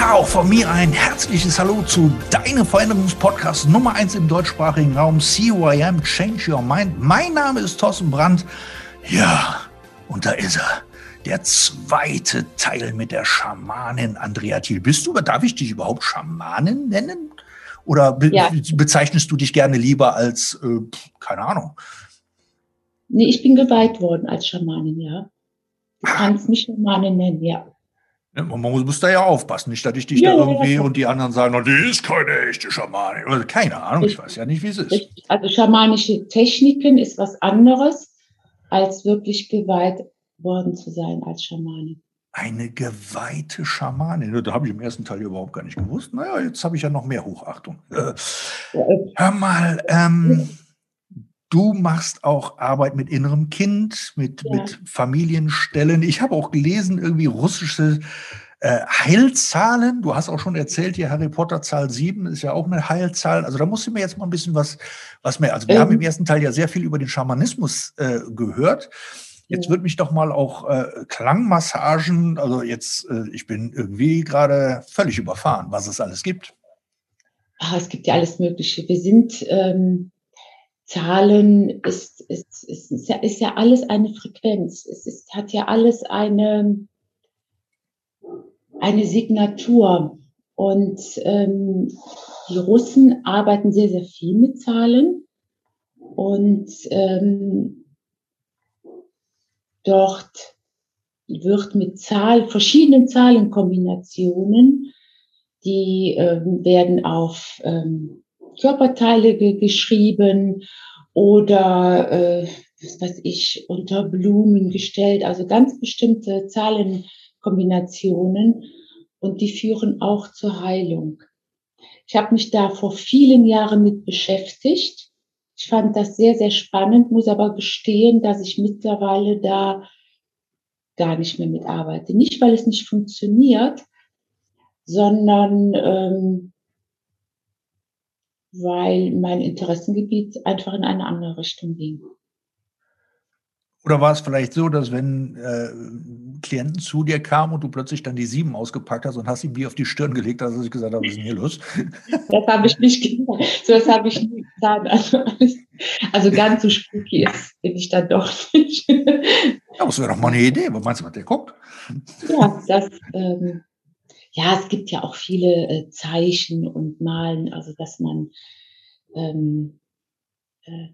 Ja, auch von mir ein herzliches Hallo zu deinem Veränderungspodcast Nummer 1 im deutschsprachigen Raum, CYM Change Your Mind. Mein Name ist Thorsten Brandt. Ja, und da ist er. Der zweite Teil mit der Schamanin Andrea Thiel. Bist du, oder darf ich dich überhaupt Schamanin nennen? Oder be ja. bezeichnest du dich gerne lieber als, äh, keine Ahnung? Nee, ich bin geweiht worden als Schamanin, ja. Du ah. kannst mich Schamanin nennen, ja. Man muss da ja aufpassen, nicht, dass ich dich ja, da irgendwie ja, und die anderen sagen, die ist keine echte Schamanin. Oder keine Ahnung, ich weiß ja nicht, wie es ist. Also schamanische Techniken ist was anderes, als wirklich geweiht worden zu sein als Schamanin. Eine geweihte Schamanin. Da habe ich im ersten Teil überhaupt gar nicht gewusst. Naja, jetzt habe ich ja noch mehr Hochachtung. Äh, hör mal, ähm, Du machst auch Arbeit mit innerem Kind, mit, ja. mit Familienstellen. Ich habe auch gelesen, irgendwie russische äh, Heilzahlen. Du hast auch schon erzählt, hier Harry Potter Zahl 7 ist ja auch eine Heilzahl. Also da musst du mir jetzt mal ein bisschen was, was mehr. Also wir ähm. haben im ersten Teil ja sehr viel über den Schamanismus äh, gehört. Jetzt ja. wird mich doch mal auch äh, Klangmassagen, also jetzt, äh, ich bin irgendwie gerade völlig überfahren, was es alles gibt. Ach, es gibt ja alles Mögliche. Wir sind ähm, Zahlen ist, ist, ist, ist, ja, ist ja alles eine Frequenz. Es ist, hat ja alles eine, eine Signatur. Und ähm, die Russen arbeiten sehr, sehr viel mit Zahlen. Und ähm, dort wird mit Zahl, verschiedenen Zahlenkombinationen, die ähm, werden auf ähm, Körperteile ge geschrieben oder äh, was weiß ich, unter Blumen gestellt, also ganz bestimmte Zahlenkombinationen und die führen auch zur Heilung. Ich habe mich da vor vielen Jahren mit beschäftigt. Ich fand das sehr, sehr spannend, muss aber gestehen, dass ich mittlerweile da gar nicht mehr mitarbeite. Nicht, weil es nicht funktioniert, sondern ähm, weil mein Interessengebiet einfach in eine andere Richtung ging. Oder war es vielleicht so, dass wenn äh, Klienten zu dir kamen und du plötzlich dann die sieben ausgepackt hast und hast ihm die auf die Stirn gelegt, dass ich gesagt habe, was ist denn hier los? Das habe ich nicht gemacht. So das habe ich nie getan. Also, also, ganz so spooky ist, bin ich dann doch nicht. Ja, das wäre doch mal eine Idee. Was meinst du, was der guckt? Ja, das, ähm, ja, es gibt ja auch viele äh, Zeichen und Malen, also dass man ähm, äh,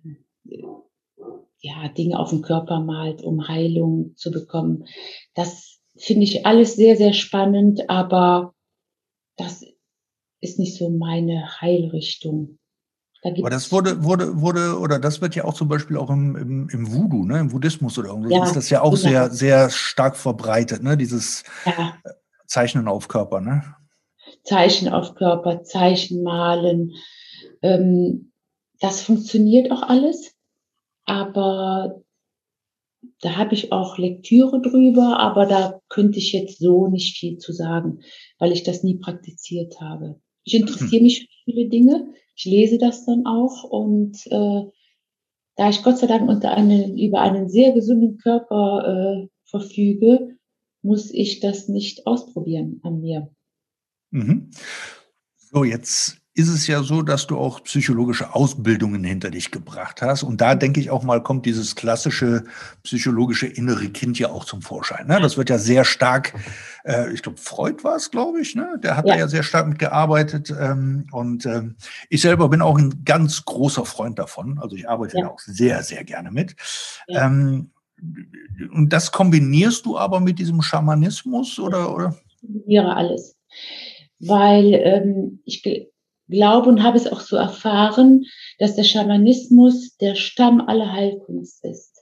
ja, Dinge auf den Körper malt, um Heilung zu bekommen. Das finde ich alles sehr, sehr spannend, aber das ist nicht so meine Heilrichtung. Da aber das wurde, wurde, wurde, oder das wird ja auch zum Beispiel auch im, im, im Voodoo, ne, im Buddhismus oder irgendwo, ja, ist das ja auch genau. sehr, sehr stark verbreitet, ne, dieses ja. Zeichnen auf Körper, ne? Zeichen auf Körper, Zeichen malen. Ähm, das funktioniert auch alles, aber da habe ich auch Lektüre drüber, aber da könnte ich jetzt so nicht viel zu sagen, weil ich das nie praktiziert habe. Ich interessiere hm. mich für viele Dinge, ich lese das dann auch und äh, da ich Gott sei Dank unter einen, über einen sehr gesunden Körper äh, verfüge, muss ich das nicht ausprobieren an mir. Mhm. So, jetzt ist es ja so, dass du auch psychologische Ausbildungen hinter dich gebracht hast. Und da denke ich auch mal, kommt dieses klassische psychologische innere Kind ja auch zum Vorschein. Ne? Das wird ja sehr stark, äh, ich glaube, Freud war es, glaube ich, ne? der hat ja. da ja sehr stark mitgearbeitet. Ähm, und ähm, ich selber bin auch ein ganz großer Freund davon. Also ich arbeite ja. da auch sehr, sehr gerne mit. Ja. Ähm, und das kombinierst du aber mit diesem Schamanismus oder? oder? Ich kombiniere alles. Weil ähm, ich glaube und habe es auch so erfahren, dass der Schamanismus der Stamm aller Heilkunst ist.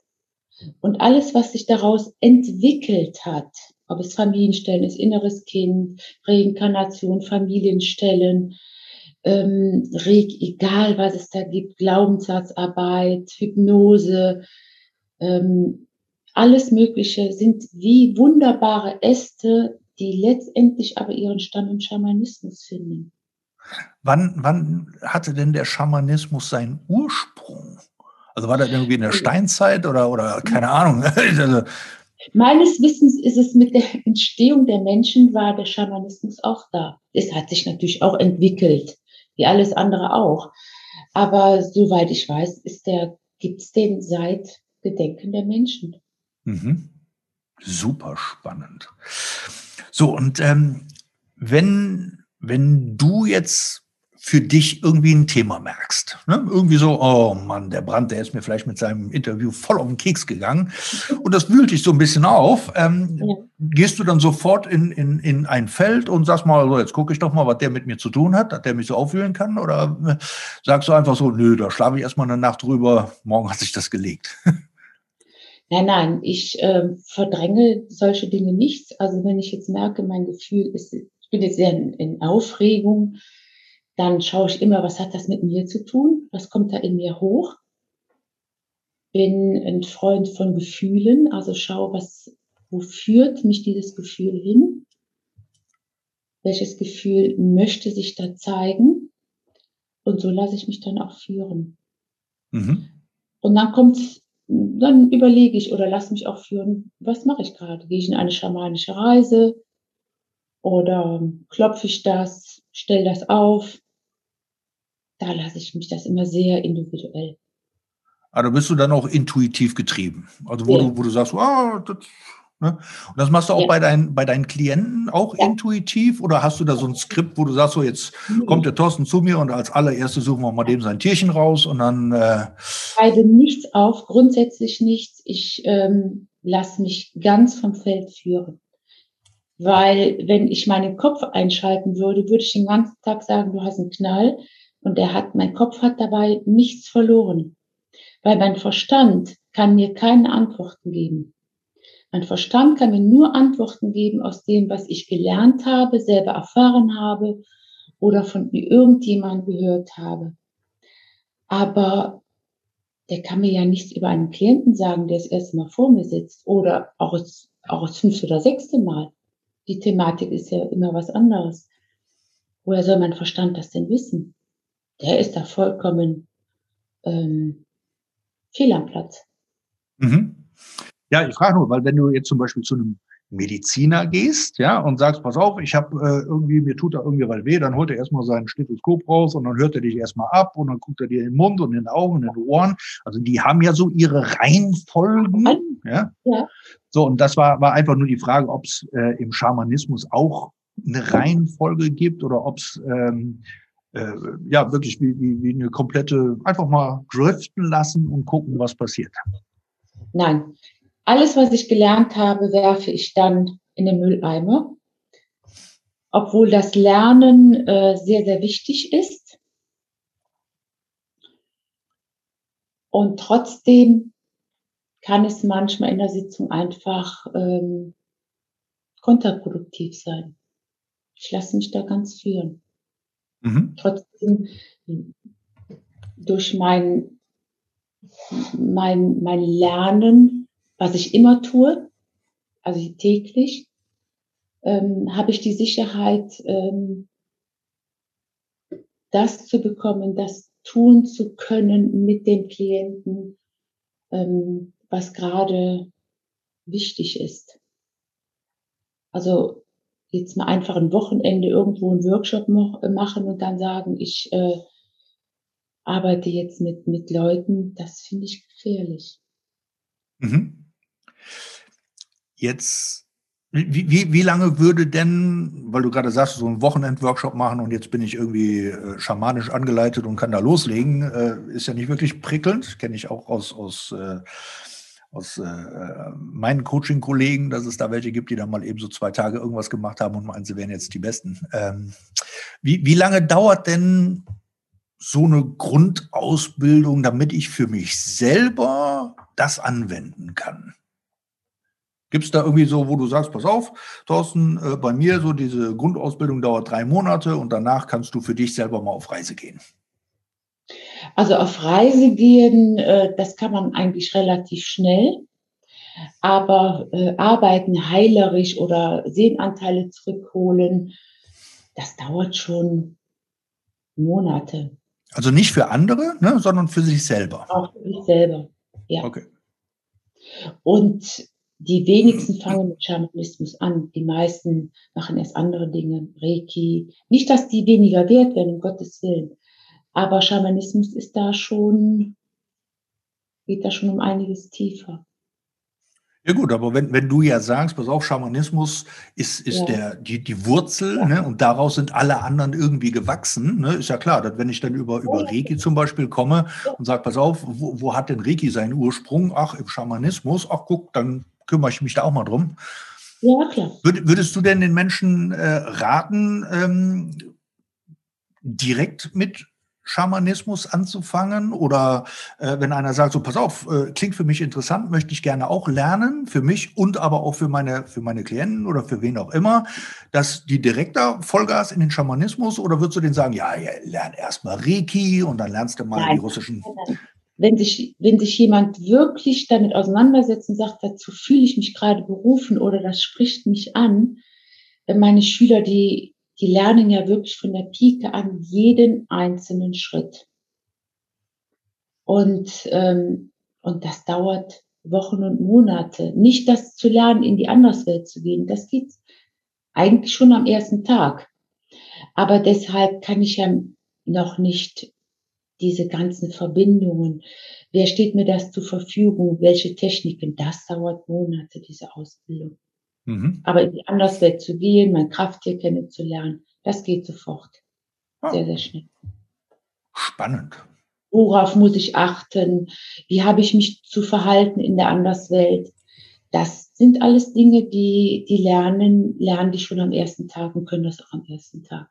Und alles, was sich daraus entwickelt hat, ob es Familienstellen ist, inneres Kind, Reinkarnation, Familienstellen, ähm, egal was es da gibt, Glaubenssatzarbeit, Hypnose, ähm, alles Mögliche sind wie wunderbare Äste, die letztendlich aber ihren Stamm im Schamanismus finden. Wann, wann hatte denn der Schamanismus seinen Ursprung? Also war das irgendwie in der Steinzeit oder, oder keine Ahnung? Also Meines Wissens ist es mit der Entstehung der Menschen war der Schamanismus auch da. Es hat sich natürlich auch entwickelt, wie alles andere auch. Aber soweit ich weiß, ist der, gibt's den seit Gedenken der Menschen. Mhm. Super spannend. So, und ähm, wenn, wenn du jetzt für dich irgendwie ein Thema merkst. Ne? Irgendwie so, oh Mann, der Brand, der ist mir vielleicht mit seinem Interview voll auf den Keks gegangen. Und das wühlt dich so ein bisschen auf. Ähm, ja. Gehst du dann sofort in, in, in ein Feld und sagst mal, so, jetzt gucke ich doch mal, was der mit mir zu tun hat, dass der mich so aufwühlen kann? Oder äh, sagst du einfach so, nö, da schlafe ich erstmal eine Nacht drüber, morgen hat sich das gelegt? Nein, nein, ich äh, verdränge solche Dinge nicht. Also wenn ich jetzt merke, mein Gefühl ist, ich bin jetzt sehr in, in Aufregung, dann schaue ich immer, was hat das mit mir zu tun? Was kommt da in mir hoch? Bin ein Freund von Gefühlen, also schaue, was, wo führt mich dieses Gefühl hin? Welches Gefühl möchte sich da zeigen? Und so lasse ich mich dann auch führen. Mhm. Und dann kommt, dann überlege ich oder lasse mich auch führen, was mache ich gerade? Gehe ich in eine schamanische Reise? Oder klopfe ich das, stelle das auf? da lasse ich mich das immer sehr individuell. Aber bist du dann auch intuitiv getrieben. Also wo, ja. du, wo du sagst, oh, das, ne? Und das machst du auch ja. bei, deinen, bei deinen Klienten auch ja. intuitiv oder hast du da so ein Skript, wo du sagst, so jetzt mhm. kommt der Thorsten zu mir und als allererstes suchen wir mal dem sein Tierchen raus und dann. Äh Schreibe nichts auf, grundsätzlich nichts. Ich ähm, lasse mich ganz vom Feld führen. Weil wenn ich meinen Kopf einschalten würde, würde ich den ganzen Tag sagen, du hast einen Knall. Und er hat, mein Kopf hat dabei nichts verloren. Weil mein Verstand kann mir keine Antworten geben. Mein Verstand kann mir nur Antworten geben aus dem, was ich gelernt habe, selber erfahren habe oder von irgendjemandem gehört habe. Aber der kann mir ja nichts über einen Klienten sagen, der das erste Mal vor mir sitzt oder auch das, auch das fünfte oder sechste Mal. Die Thematik ist ja immer was anderes. Woher soll mein Verstand das denn wissen? der ist da vollkommen ähm, fehl am Platz. Mhm. Ja, ich frage nur, weil wenn du jetzt zum Beispiel zu einem Mediziner gehst, ja, und sagst, pass auf, ich habe äh, irgendwie, mir tut da irgendwie was weh, dann holt er erstmal seinen Stethoskop raus und dann hört er dich erstmal ab und dann guckt er dir in den Mund und in den Augen und in den Ohren. Also die haben ja so ihre Reihenfolgen, ja. ja. So, und das war, war einfach nur die Frage, ob es äh, im Schamanismus auch eine Reihenfolge gibt oder ob es ähm, äh, ja wirklich wie, wie, wie eine komplette, einfach mal driften lassen und gucken, was passiert. Nein, alles, was ich gelernt habe, werfe ich dann in den Mülleimer. Obwohl das Lernen äh, sehr, sehr wichtig ist. Und trotzdem kann es manchmal in der Sitzung einfach ähm, kontraproduktiv sein. Ich lasse mich da ganz führen. Mhm. Trotzdem durch mein, mein, mein Lernen, was ich immer tue, also täglich, ähm, habe ich die Sicherheit, ähm, das zu bekommen, das tun zu können mit dem Klienten, ähm, was gerade wichtig ist. Also jetzt mal einfach ein Wochenende irgendwo einen Workshop machen und dann sagen, ich äh, arbeite jetzt mit, mit Leuten, das finde ich gefährlich. Mhm. Jetzt, wie, wie, wie lange würde denn, weil du gerade sagst, so einen Wochenend-Workshop machen und jetzt bin ich irgendwie äh, schamanisch angeleitet und kann da loslegen, äh, ist ja nicht wirklich prickelnd, kenne ich auch aus, aus äh, aus äh, meinen Coaching-Kollegen, dass es da welche gibt, die dann mal eben so zwei Tage irgendwas gemacht haben und meinen, sie wären jetzt die Besten. Ähm, wie, wie lange dauert denn so eine Grundausbildung, damit ich für mich selber das anwenden kann? Gibt es da irgendwie so, wo du sagst, pass auf, Thorsten, äh, bei mir so diese Grundausbildung dauert drei Monate und danach kannst du für dich selber mal auf Reise gehen? Also auf Reise gehen, äh, das kann man eigentlich relativ schnell. Aber äh, arbeiten heilerisch oder Sehnanteile zurückholen, das dauert schon Monate. Also nicht für andere, ne, sondern für sich selber. Auch für sich selber, ja. Okay. Und die wenigsten fangen mit Schamanismus an. Die meisten machen erst andere Dinge, Reiki. Nicht, dass die weniger wert werden, um Gottes Willen. Aber Schamanismus ist da schon, geht da schon um einiges tiefer. Ja gut, aber wenn, wenn du ja sagst, pass auf, Schamanismus ist, ist ja. der, die, die Wurzel ja. ne, und daraus sind alle anderen irgendwie gewachsen, ne, ist ja klar, dass wenn ich dann über, über Reiki zum Beispiel komme und sage, pass auf, wo, wo hat denn Reiki seinen Ursprung? Ach, im Schamanismus, ach guck, dann kümmere ich mich da auch mal drum. Ja, klar. Würdest du denn den Menschen äh, raten, ähm, direkt mit Schamanismus anzufangen? Oder äh, wenn einer sagt, so pass auf, äh, klingt für mich interessant, möchte ich gerne auch lernen, für mich und aber auch für meine, für meine Klienten oder für wen auch immer, dass die direkter Vollgas in den Schamanismus oder würdest du denen sagen, ja, ja lern erstmal Reiki und dann lernst du mal Nein. die russischen. Wenn sich, wenn sich jemand wirklich damit auseinandersetzt und sagt, dazu fühle ich mich gerade berufen oder das spricht mich an, meine Schüler, die die lernen ja wirklich von der Pike an jeden einzelnen Schritt. Und, ähm, und das dauert Wochen und Monate. Nicht das zu lernen, in die Anderswelt zu gehen, das geht eigentlich schon am ersten Tag. Aber deshalb kann ich ja noch nicht diese ganzen Verbindungen. Wer steht mir das zur Verfügung? Welche Techniken? Das dauert Monate, diese Ausbildung. Mhm. Aber in die Anderswelt zu gehen, mein Krafttier kennenzulernen, das geht sofort. Ah. Sehr, sehr schnell. Spannend. Worauf muss ich achten? Wie habe ich mich zu verhalten in der Anderswelt? Das sind alles Dinge, die, die lernen, lernen die schon am ersten Tag und können das auch am ersten Tag.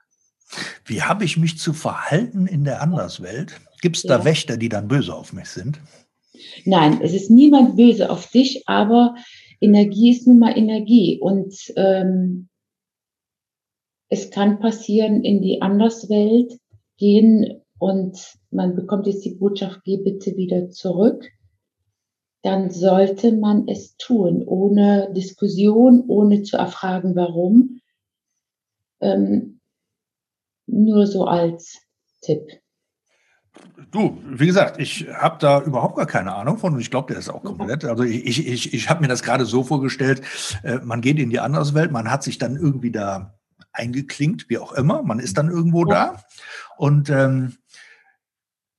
Wie habe ich mich zu verhalten in der Anderswelt? Gibt es da ja. Wächter, die dann böse auf mich sind? Nein, es ist niemand böse auf dich, aber Energie ist nun mal Energie und ähm, es kann passieren, in die Anderswelt gehen und man bekommt jetzt die Botschaft, geh bitte wieder zurück, dann sollte man es tun, ohne Diskussion, ohne zu erfragen, warum. Ähm, nur so als Tipp. Du, wie gesagt, ich habe da überhaupt gar keine Ahnung von und ich glaube, der ist auch komplett. Also ich, ich, ich habe mir das gerade so vorgestellt, äh, man geht in die Anderswelt, man hat sich dann irgendwie da eingeklinkt, wie auch immer, man ist dann irgendwo da und ähm,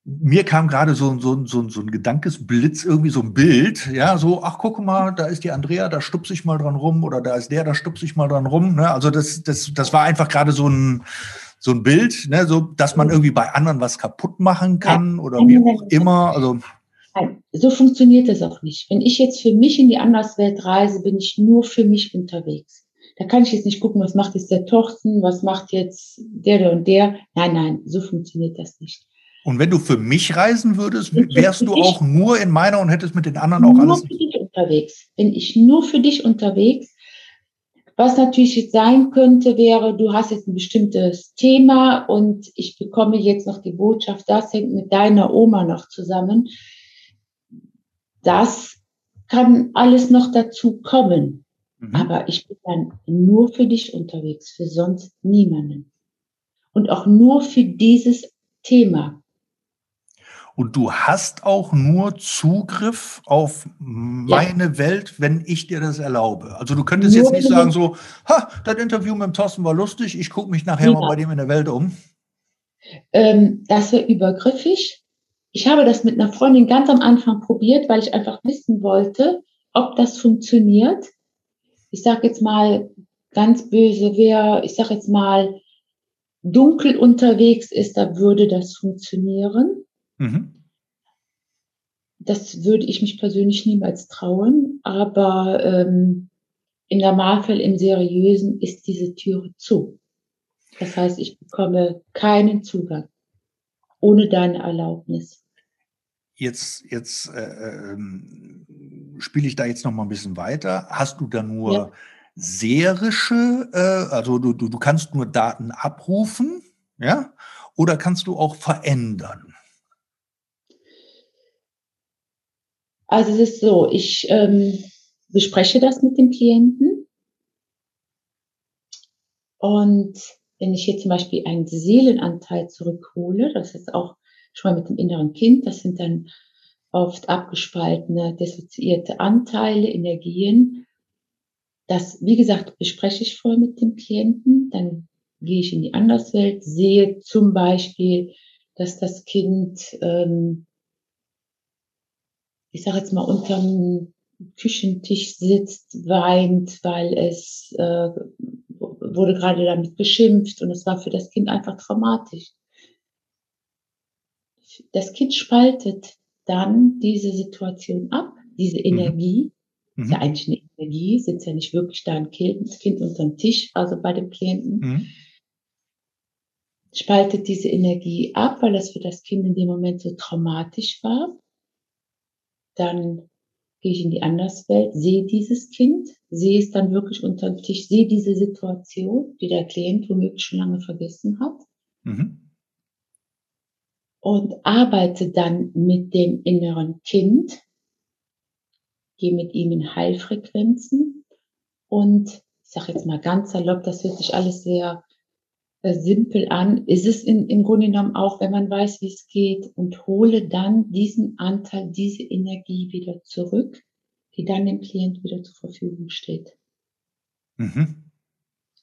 mir kam gerade so, so, so, so ein Gedankesblitz, irgendwie so ein Bild, ja, so, ach, guck mal, da ist die Andrea, da stupse ich mal dran rum oder da ist der, da stupse ich mal dran rum. Ne? Also das, das, das war einfach gerade so ein, so ein Bild, ne, so, dass man irgendwie bei anderen was kaputt machen kann ja. oder wie auch immer. Also Nein, so funktioniert es auch nicht. Wenn ich jetzt für mich in die Anderswelt reise, bin ich nur für mich unterwegs. Da kann ich jetzt nicht gucken, was macht jetzt der Torsten, was macht jetzt der, der und der. Nein, nein, so funktioniert das nicht. Und wenn du für mich reisen würdest, wärst du auch nur in meiner und hättest mit den anderen auch alles. Nur für dich unterwegs. Bin ich nur für dich unterwegs, was natürlich jetzt sein könnte, wäre, du hast jetzt ein bestimmtes Thema und ich bekomme jetzt noch die Botschaft, das hängt mit deiner Oma noch zusammen. Das kann alles noch dazu kommen. Mhm. Aber ich bin dann nur für dich unterwegs, für sonst niemanden. Und auch nur für dieses Thema. Und du hast auch nur Zugriff auf meine ja. Welt, wenn ich dir das erlaube. Also du könntest nur jetzt nicht sagen so, ha, das Interview mit dem Thorsten war lustig, ich gucke mich nachher ja. mal bei dem in der Welt um. Ähm, das wäre übergriffig. Ich habe das mit einer Freundin ganz am Anfang probiert, weil ich einfach wissen wollte, ob das funktioniert. Ich sage jetzt mal ganz böse, wer, ich sage jetzt mal, dunkel unterwegs ist, da würde das funktionieren. Mhm. Das würde ich mich persönlich niemals trauen, aber ähm, im Normalfall, im Seriösen, ist diese Türe zu. Das heißt, ich bekomme keinen Zugang ohne deine Erlaubnis. jetzt, jetzt äh, ähm, spiele ich da jetzt noch mal ein bisschen weiter. Hast du da nur ja. serische, äh, also du, du, du kannst nur Daten abrufen, ja? Oder kannst du auch verändern? Also es ist so, ich ähm, bespreche das mit dem Klienten und wenn ich hier zum Beispiel einen Seelenanteil zurückhole, das ist auch schon mal mit dem inneren Kind, das sind dann oft abgespaltene, dissoziierte Anteile, Energien. Das, wie gesagt, bespreche ich vorher mit dem Klienten, dann gehe ich in die Anderswelt, sehe zum Beispiel, dass das Kind, ähm, ich sage jetzt mal, unterm Küchentisch sitzt, weint, weil es äh, wurde gerade damit beschimpft und es war für das Kind einfach traumatisch. Das Kind spaltet dann diese Situation ab, diese mhm. Energie, mhm. ist ja eigentlich eine Energie, sitzt ja nicht wirklich da ein Kind, das Kind unterm Tisch, also bei dem Klienten, mhm. spaltet diese Energie ab, weil das für das Kind in dem Moment so traumatisch war. Dann gehe ich in die Anderswelt, sehe dieses Kind, sehe es dann wirklich unter dem Tisch, sehe diese Situation, die der Klient womöglich schon lange vergessen hat. Mhm. Und arbeite dann mit dem inneren Kind, gehe mit ihm in Heilfrequenzen und ich sage jetzt mal ganz salopp, das hört sich alles sehr simpel an, ist es in, im Grunde genommen auch, wenn man weiß, wie es geht und hole dann diesen Anteil, diese Energie wieder zurück, die dann dem Klient wieder zur Verfügung steht. Mhm.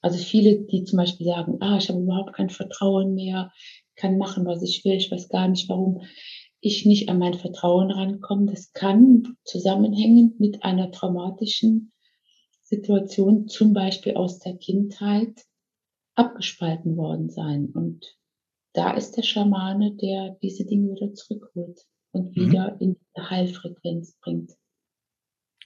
Also viele, die zum Beispiel sagen, ah, ich habe überhaupt kein Vertrauen mehr, kann machen, was ich will, ich weiß gar nicht, warum ich nicht an mein Vertrauen rankomme. Das kann zusammenhängen mit einer traumatischen Situation, zum Beispiel aus der Kindheit, abgespalten worden sein. Und da ist der Schamane, der diese Dinge wieder zurückholt und mhm. wieder in die Heilfrequenz bringt.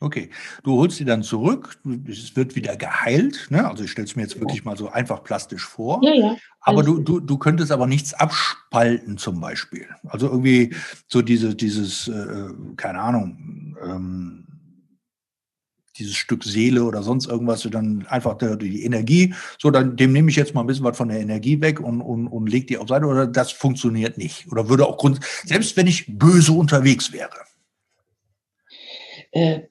Okay, du holst sie dann zurück, es wird wieder geheilt, ne? also ich stelle es mir jetzt wirklich mal so einfach plastisch vor, ja, ja. aber du, du, du könntest aber nichts abspalten zum Beispiel, also irgendwie so diese, dieses, äh, keine Ahnung, ähm, dieses Stück Seele oder sonst irgendwas, dann einfach die, Energie, so, dann dem nehme ich jetzt mal ein bisschen was von der Energie weg und, und, und leg die auf Seite oder das funktioniert nicht. Oder würde auch Grund, selbst wenn ich böse unterwegs wäre. Äh,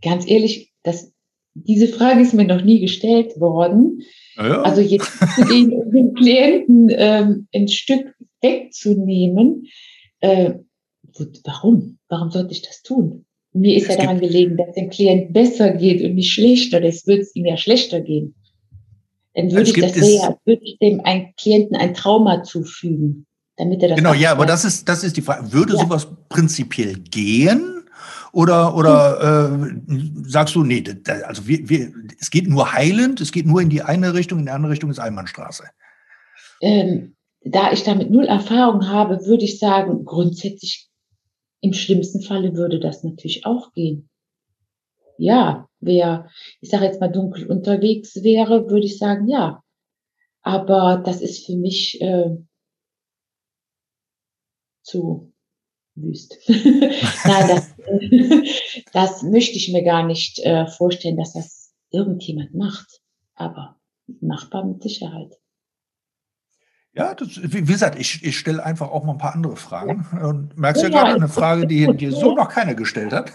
ganz ehrlich, das, diese Frage ist mir noch nie gestellt worden. Ja. Also jetzt den, den Klienten ähm, ein Stück wegzunehmen, äh, warum? Warum sollte ich das tun? Mir ist es ja daran gelegen, dass dem Klient besser geht und nicht schlechter. Das würde es ihm ja schlechter gehen. Dann würde ich das ja, würde ich dem einen Klienten ein Trauma zufügen, damit er das. Genau, ja, aber das ist, das ist die Frage. Würde ja. sowas prinzipiell gehen? Oder, oder äh, sagst du, nee, also wir, wir, es geht nur heilend, es geht nur in die eine Richtung, in die andere Richtung ist Einbahnstraße? Ähm, da ich damit null Erfahrung habe, würde ich sagen, grundsätzlich im schlimmsten Falle würde das natürlich auch gehen. Ja, wer, ich sage jetzt mal dunkel unterwegs wäre, würde ich sagen, ja. Aber das ist für mich äh, zu wüst. Nein, das, das möchte ich mir gar nicht äh, vorstellen, dass das irgendjemand macht. Aber machbar mit Sicherheit. Ja, das, wie gesagt, ich, ich stelle einfach auch mal ein paar andere Fragen. Und merkst ja, ja gerade eine Frage, die dir so noch keiner gestellt hat.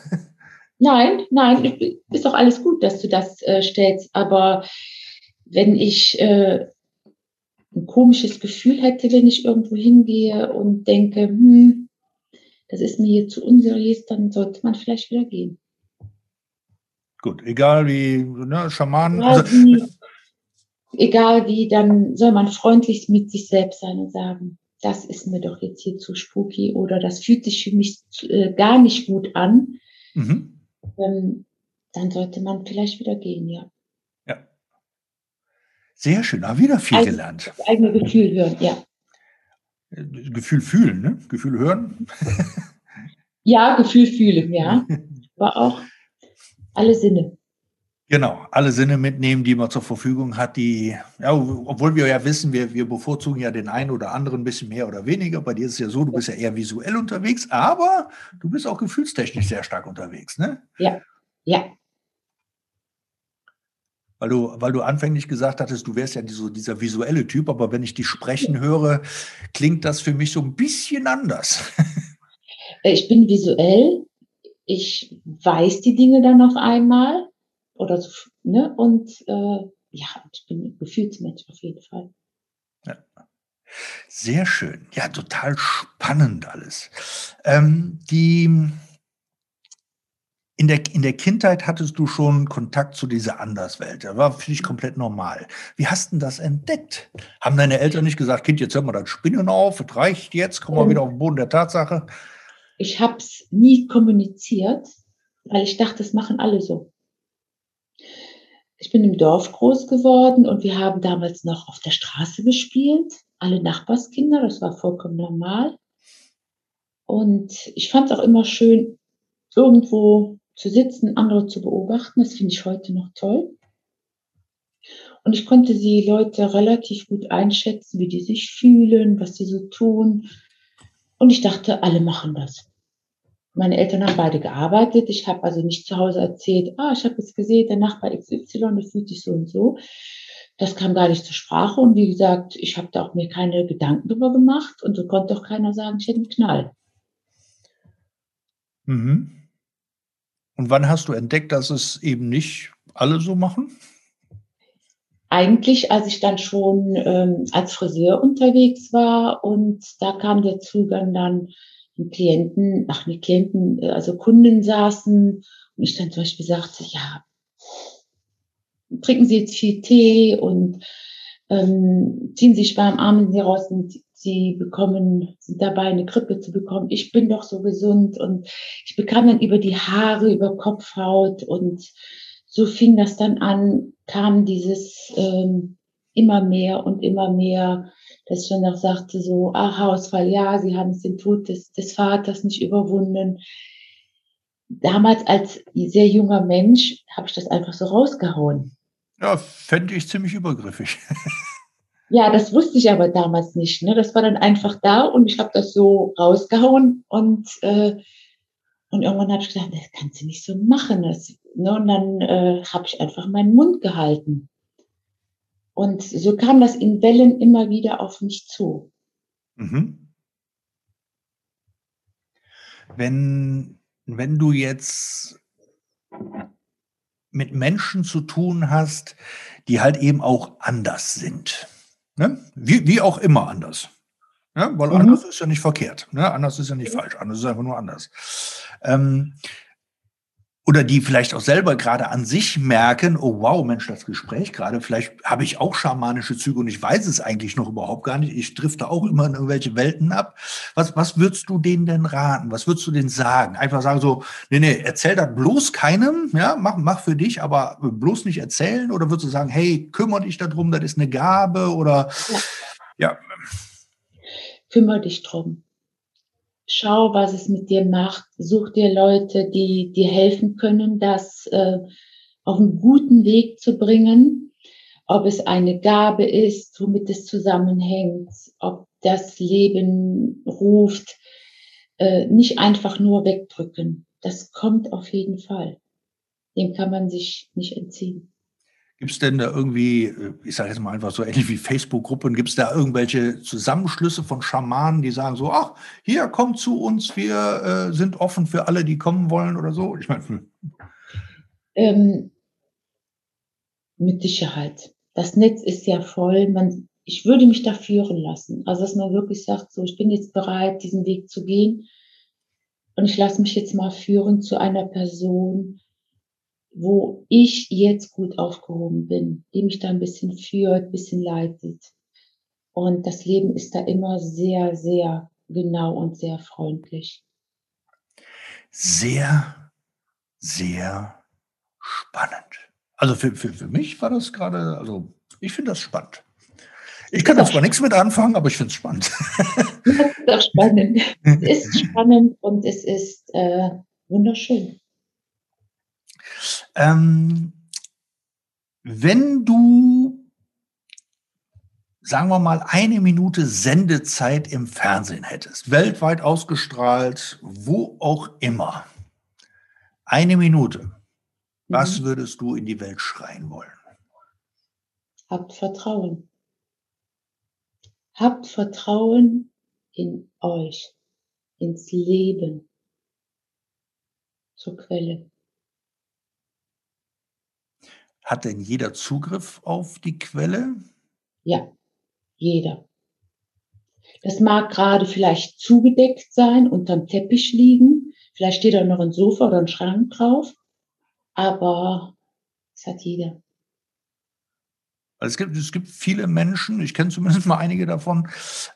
Nein, nein, ist doch alles gut, dass du das äh, stellst. Aber wenn ich äh, ein komisches Gefühl hätte, wenn ich irgendwo hingehe und denke, hm, das ist mir hier zu unseriös, dann sollte man vielleicht wieder gehen. Gut, egal wie, ne, Schamanen. Also, egal wie, dann soll man freundlich mit sich selbst sein und sagen, das ist mir doch jetzt hier zu spooky oder das fühlt sich für mich äh, gar nicht gut an. Mhm. Ähm, dann sollte man vielleicht wieder gehen, ja. Ja. Sehr schön, da wieder viel Eigen, gelernt. Das eigene Gefühl hören, ja. Äh, Gefühl fühlen, ne? Gefühl hören. ja, Gefühl fühlen, ja. Aber auch alle Sinne. Genau, alle Sinne mitnehmen, die man zur Verfügung hat, die, ja, obwohl wir ja wissen, wir, wir bevorzugen ja den einen oder anderen ein bisschen mehr oder weniger. Bei dir ist es ja so, du bist ja eher visuell unterwegs, aber du bist auch gefühlstechnisch sehr stark unterwegs, ne? Ja, ja. Weil du, weil du anfänglich gesagt hattest, du wärst ja so dieser visuelle Typ, aber wenn ich dich sprechen höre, klingt das für mich so ein bisschen anders. Ich bin visuell, ich weiß die Dinge dann auf einmal oder so, ne? Und äh, ja, ich bin ein Gefühlsmensch auf jeden Fall. Ja. Sehr schön. Ja, total spannend alles. Ähm, die in der, in der Kindheit hattest du schon Kontakt zu dieser Anderswelt. Das war für dich komplett normal. Wie hast du das entdeckt? Haben deine Eltern nicht gesagt, Kind, jetzt hör mal das Spinnen auf, es reicht jetzt, komm mal ähm, wieder auf den Boden der Tatsache? Ich habe es nie kommuniziert, weil ich dachte, das machen alle so ich bin im Dorf groß geworden und wir haben damals noch auf der Straße gespielt, alle Nachbarskinder, das war vollkommen normal. Und ich fand es auch immer schön, irgendwo zu sitzen, andere zu beobachten. Das finde ich heute noch toll. Und ich konnte die Leute relativ gut einschätzen, wie die sich fühlen, was sie so tun. Und ich dachte, alle machen das. Meine Eltern haben beide gearbeitet. Ich habe also nicht zu Hause erzählt, ah, ich habe jetzt gesehen, der Nachbar XY, der fühlt sich so und so. Das kam gar nicht zur Sprache. Und wie gesagt, ich habe da auch mir keine Gedanken drüber gemacht. Und so konnte auch keiner sagen, ich hätte einen Knall. Mhm. Und wann hast du entdeckt, dass es eben nicht alle so machen? Eigentlich, als ich dann schon ähm, als Friseur unterwegs war und da kam der Zugang dann Klienten, ach nicht Klienten, äh, also Kunden saßen und ich dann zum Beispiel sagte, ja, trinken Sie jetzt viel Tee und ähm, ziehen Sie Spermarme raus und Sie bekommen, sind dabei, eine Grippe zu bekommen. Ich bin doch so gesund und ich bekam dann über die Haare, über Kopfhaut und so fing das dann an, kam dieses ähm, immer mehr und immer mehr dass ich dann auch sagte, so, ah, Haarausfall, ja, sie haben es den Tod des, des Vaters nicht überwunden. Damals als sehr junger Mensch habe ich das einfach so rausgehauen. Ja, fände ich ziemlich übergriffig. ja, das wusste ich aber damals nicht. Ne? Das war dann einfach da und ich habe das so rausgehauen und, äh, und irgendwann habe ich gesagt, das kannst du nicht so machen. Das, ne? Und dann äh, habe ich einfach meinen Mund gehalten. Und so kam das in Wellen immer wieder auf mich zu. Mhm. Wenn, wenn du jetzt mit Menschen zu tun hast, die halt eben auch anders sind. Ne? Wie, wie auch immer anders. Ne? Weil mhm. anders ist ja nicht verkehrt. Ne? Anders ist ja nicht falsch. Anders ist einfach nur anders. Ähm, oder die vielleicht auch selber gerade an sich merken, oh wow, Mensch, das Gespräch gerade, vielleicht habe ich auch schamanische Züge und ich weiß es eigentlich noch überhaupt gar nicht. Ich drifte auch immer in irgendwelche Welten ab. Was, was würdest du denen denn raten? Was würdest du denen sagen? Einfach sagen so, nee, nee, erzähl das bloß keinem, ja, mach, mach für dich, aber bloß nicht erzählen? Oder würdest du sagen, hey, kümmere dich darum, das ist eine Gabe oder, ja. ja. Kümmere dich drum schau, was es mit dir macht. Such dir Leute, die dir helfen können, das äh, auf einen guten Weg zu bringen. Ob es eine Gabe ist, womit es zusammenhängt, ob das Leben ruft, äh, nicht einfach nur wegdrücken. Das kommt auf jeden Fall. Dem kann man sich nicht entziehen. Gibt es denn da irgendwie, äh, ich sage jetzt mal einfach so ähnlich wie Facebook-Gruppen, gibt es da irgendwelche Zusammenschlüsse von Schamanen, die sagen so, ach, hier, kommt zu uns, wir äh, sind offen für alle, die kommen wollen oder so? Ich meine, hm. ähm, mit Sicherheit. Das Netz ist ja voll. Man, ich würde mich da führen lassen. Also, dass man wirklich sagt, so, ich bin jetzt bereit, diesen Weg zu gehen. Und ich lasse mich jetzt mal führen zu einer Person, wo ich jetzt gut aufgehoben bin, die mich da ein bisschen führt, ein bisschen leitet. Und das Leben ist da immer sehr, sehr genau und sehr freundlich. Sehr, sehr spannend. Also für, für, für mich war das gerade, also ich finde das spannend. Ich kann da zwar nichts mit anfangen, aber ich finde es spannend. Das ist auch spannend. Es ist spannend und es ist äh, wunderschön. Ähm, Wenn du, sagen wir mal, eine Minute Sendezeit im Fernsehen hättest, weltweit ausgestrahlt, wo auch immer, eine Minute, was mhm. würdest du in die Welt schreien wollen? Habt Vertrauen. Habt Vertrauen in euch, ins Leben, zur Quelle. Hat denn jeder Zugriff auf die Quelle? Ja, jeder. Das mag gerade vielleicht zugedeckt sein, unterm Teppich liegen. Vielleicht steht da noch ein Sofa oder ein Schrank drauf. Aber es hat jeder. Also es gibt, es gibt viele Menschen, ich kenne zumindest mal einige davon,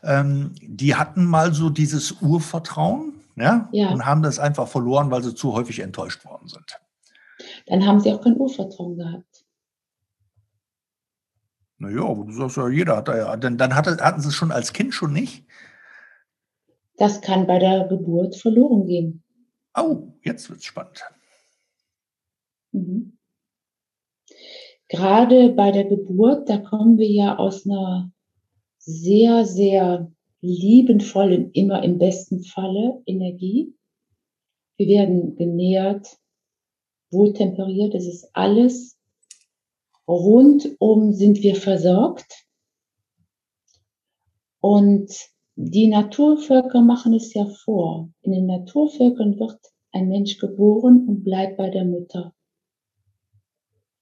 ähm, die hatten mal so dieses Urvertrauen ja, ja, und haben das einfach verloren, weil sie zu häufig enttäuscht worden sind. Dann haben sie auch kein Urvertrauen gehabt. Naja, aber du sagst ja, jeder hat da ja. Denn dann hatte, hatten sie es schon als Kind schon nicht. Das kann bei der Geburt verloren gehen. Oh, jetzt wird es spannend. Mhm. Gerade bei der Geburt, da kommen wir ja aus einer sehr, sehr liebenvollen, immer im besten Falle Energie. Wir werden genährt, wohltemperiert, es ist alles rundum sind wir versorgt. Und die Naturvölker machen es ja vor. In den Naturvölkern wird ein Mensch geboren und bleibt bei der Mutter.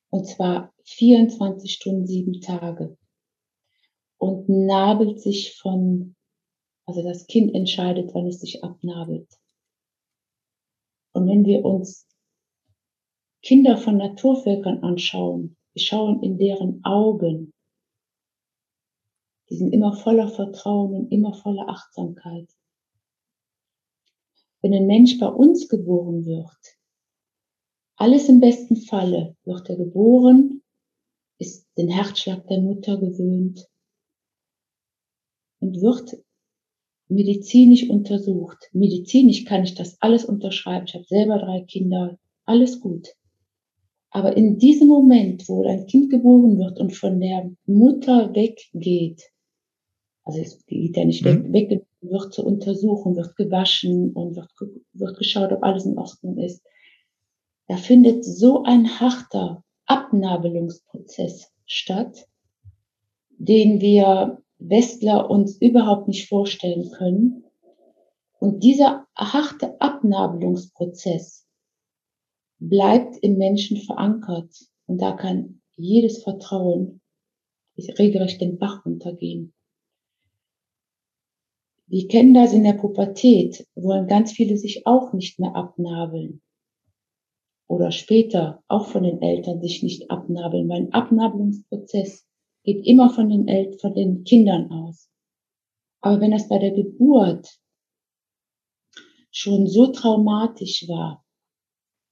Und zwar 24 Stunden, sieben Tage. Und nabelt sich von, also das Kind entscheidet, wann es sich abnabelt. Und wenn wir uns Kinder von Naturvölkern anschauen, wir schauen in deren Augen. Die sind immer voller Vertrauen und immer voller Achtsamkeit. Wenn ein Mensch bei uns geboren wird, alles im besten Falle wird er geboren, ist den Herzschlag der Mutter gewöhnt und wird medizinisch untersucht. Medizinisch kann ich das alles unterschreiben. Ich habe selber drei Kinder, alles gut. Aber in diesem Moment, wo ein Kind geboren wird und von der Mutter weggeht, also es geht ja nicht mhm. weg, weg, wird zur Untersuchung, wird gewaschen und wird, wird geschaut, ob alles in Ordnung ist. Da findet so ein harter Abnabelungsprozess statt, den wir Westler uns überhaupt nicht vorstellen können. Und dieser harte Abnabelungsprozess bleibt im Menschen verankert. Und da kann jedes Vertrauen regelrecht den Bach runtergehen. Die kennen das in der Pubertät, wollen ganz viele sich auch nicht mehr abnabeln. Oder später auch von den Eltern sich nicht abnabeln, weil ein Abnabelungsprozess geht immer von den, Eltern, von den Kindern aus. Aber wenn das bei der Geburt schon so traumatisch war,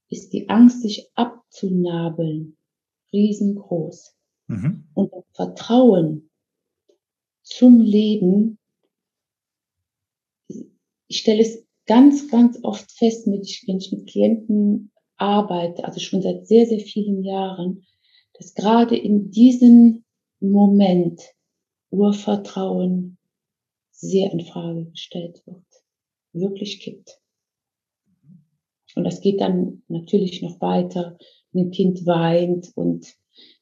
ist die Angst, sich abzunabeln, riesengroß. Mhm. Und das Vertrauen zum Leben, ich stelle es ganz, ganz oft fest, wenn ich mit Klienten arbeite, also schon seit sehr, sehr vielen Jahren, dass gerade in diesem Moment Urvertrauen sehr in Frage gestellt wird, wirklich kippt. Und das geht dann natürlich noch weiter. Ein Kind weint und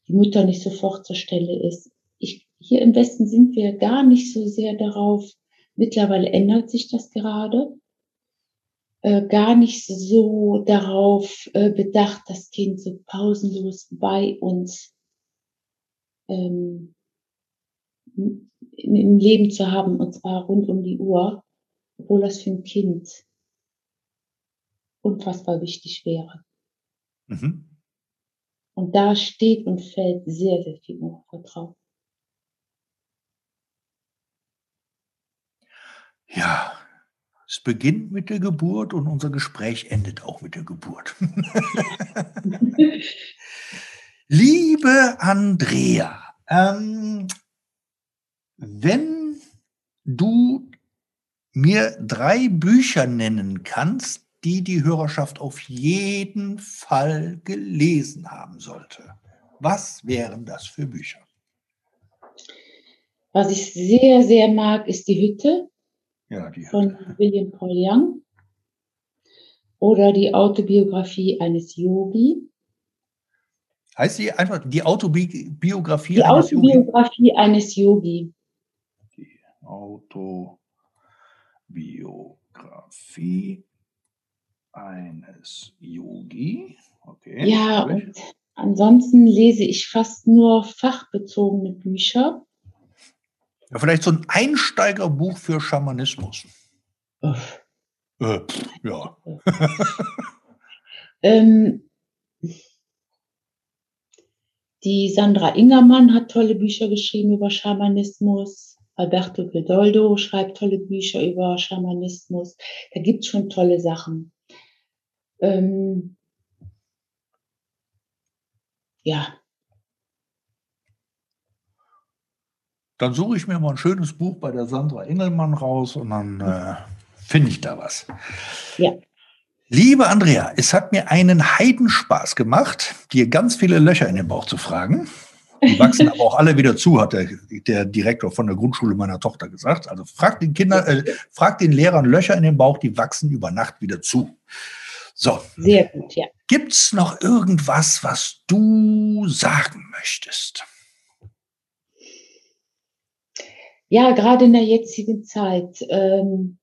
die Mutter nicht sofort zur Stelle ist. Ich, hier im Westen sind wir gar nicht so sehr darauf. Mittlerweile ändert sich das gerade. Äh, gar nicht so darauf äh, bedacht, das Kind so pausenlos bei uns ähm, im Leben zu haben, und zwar rund um die Uhr, obwohl das für ein Kind unfassbar wichtig wäre. Mhm. Und da steht und fällt sehr, sehr viel Vertrauen. Ja, es beginnt mit der Geburt und unser Gespräch endet auch mit der Geburt. Liebe Andrea, ähm, wenn du mir drei Bücher nennen kannst, die die Hörerschaft auf jeden Fall gelesen haben sollte. Was wären das für Bücher? Was ich sehr, sehr mag, ist die Hütte Ja, die von William Paul Young oder die Autobiografie eines Yogi. Heißt die einfach die Autobiografie Die eines Yogi? Autobiografie eines Yogi. Die Autobiografie eines Yogi. Okay. Ja, und ansonsten lese ich fast nur fachbezogene Bücher. ja, vielleicht so ein Einsteigerbuch für Schamanismus. Äh, pff, ja. Ähm, die Sandra Ingermann hat tolle Bücher geschrieben über Schamanismus. Alberto Gedoldo schreibt tolle Bücher über Schamanismus. Da gibt es schon tolle Sachen. Ähm, ja, Dann suche ich mir mal ein schönes Buch bei der Sandra Engelmann raus und dann äh, finde ich da was. Ja. Liebe Andrea, es hat mir einen Heidenspaß gemacht, dir ganz viele Löcher in den Bauch zu fragen. Die wachsen aber auch alle wieder zu, hat der, der Direktor von der Grundschule meiner Tochter gesagt. Also frag den Kindern, äh, frag den Lehrern Löcher in den Bauch, die wachsen über Nacht wieder zu. So, sehr gut, ja. gibt's noch irgendwas, was du sagen möchtest? Ja, gerade in der jetzigen Zeit ähm,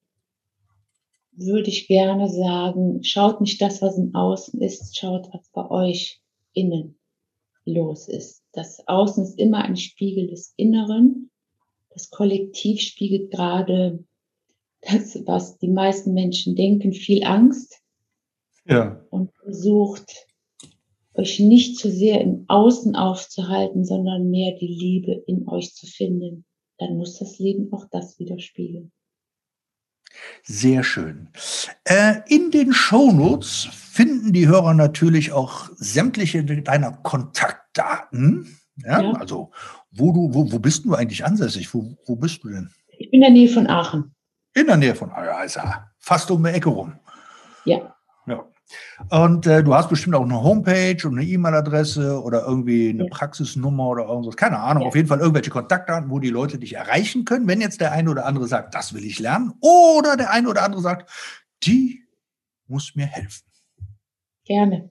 würde ich gerne sagen, schaut nicht das, was im Außen ist, schaut, was bei euch innen los ist. Das Außen ist immer ein Spiegel des Inneren. Das Kollektiv spiegelt gerade das, was die meisten Menschen denken, viel Angst Ja. und versucht, euch nicht zu sehr im Außen aufzuhalten, sondern mehr die Liebe in euch zu finden. Dann muss das Leben auch das widerspiegeln. Sehr schön. Äh, in den Shownotes finden die Hörer natürlich auch sämtliche deiner Kontaktdaten. Ja, Ja. also wo du, wo, wo bist du eigentlich ansässig? Wo, wo bist du denn? Ich bin in der Nähe von Aachen. In der Nähe von ah, ja, ist ja fast um die Ecke rum. Ja. Und äh, du hast bestimmt auch eine Homepage und eine E-Mail-Adresse oder irgendwie eine Ja. Praxisnummer oder irgendwas. Keine Ahnung. Ja. Auf jeden Fall irgendwelche Kontaktdaten, wo die Leute dich erreichen können, wenn jetzt der eine oder andere sagt, das will ich lernen. Oder der eine oder andere sagt, die muss mir helfen. gerne.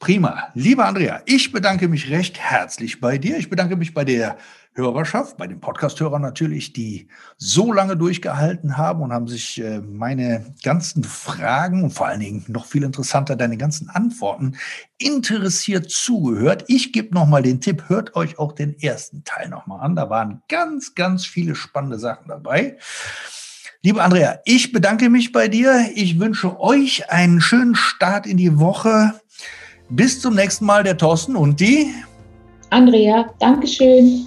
Prima. Lieber Andrea, ich bedanke mich recht herzlich bei dir. Ich bedanke mich bei der Hörerschaft, bei den Podcast-Hörern natürlich, die so lange durchgehalten haben und haben sich äh, meine ganzen Fragen und vor allen Dingen noch viel interessanter deine ganzen Antworten interessiert zugehört. Ich gebe nochmal den Tipp, hört euch auch den ersten Teil nochmal an. Da waren ganz, ganz viele spannende Sachen dabei. Liebe Andrea, ich bedanke mich bei dir. Ich wünsche euch einen schönen Start in die Woche. Bis zum nächsten Mal, der Thorsten und die. Andrea, Dankeschön.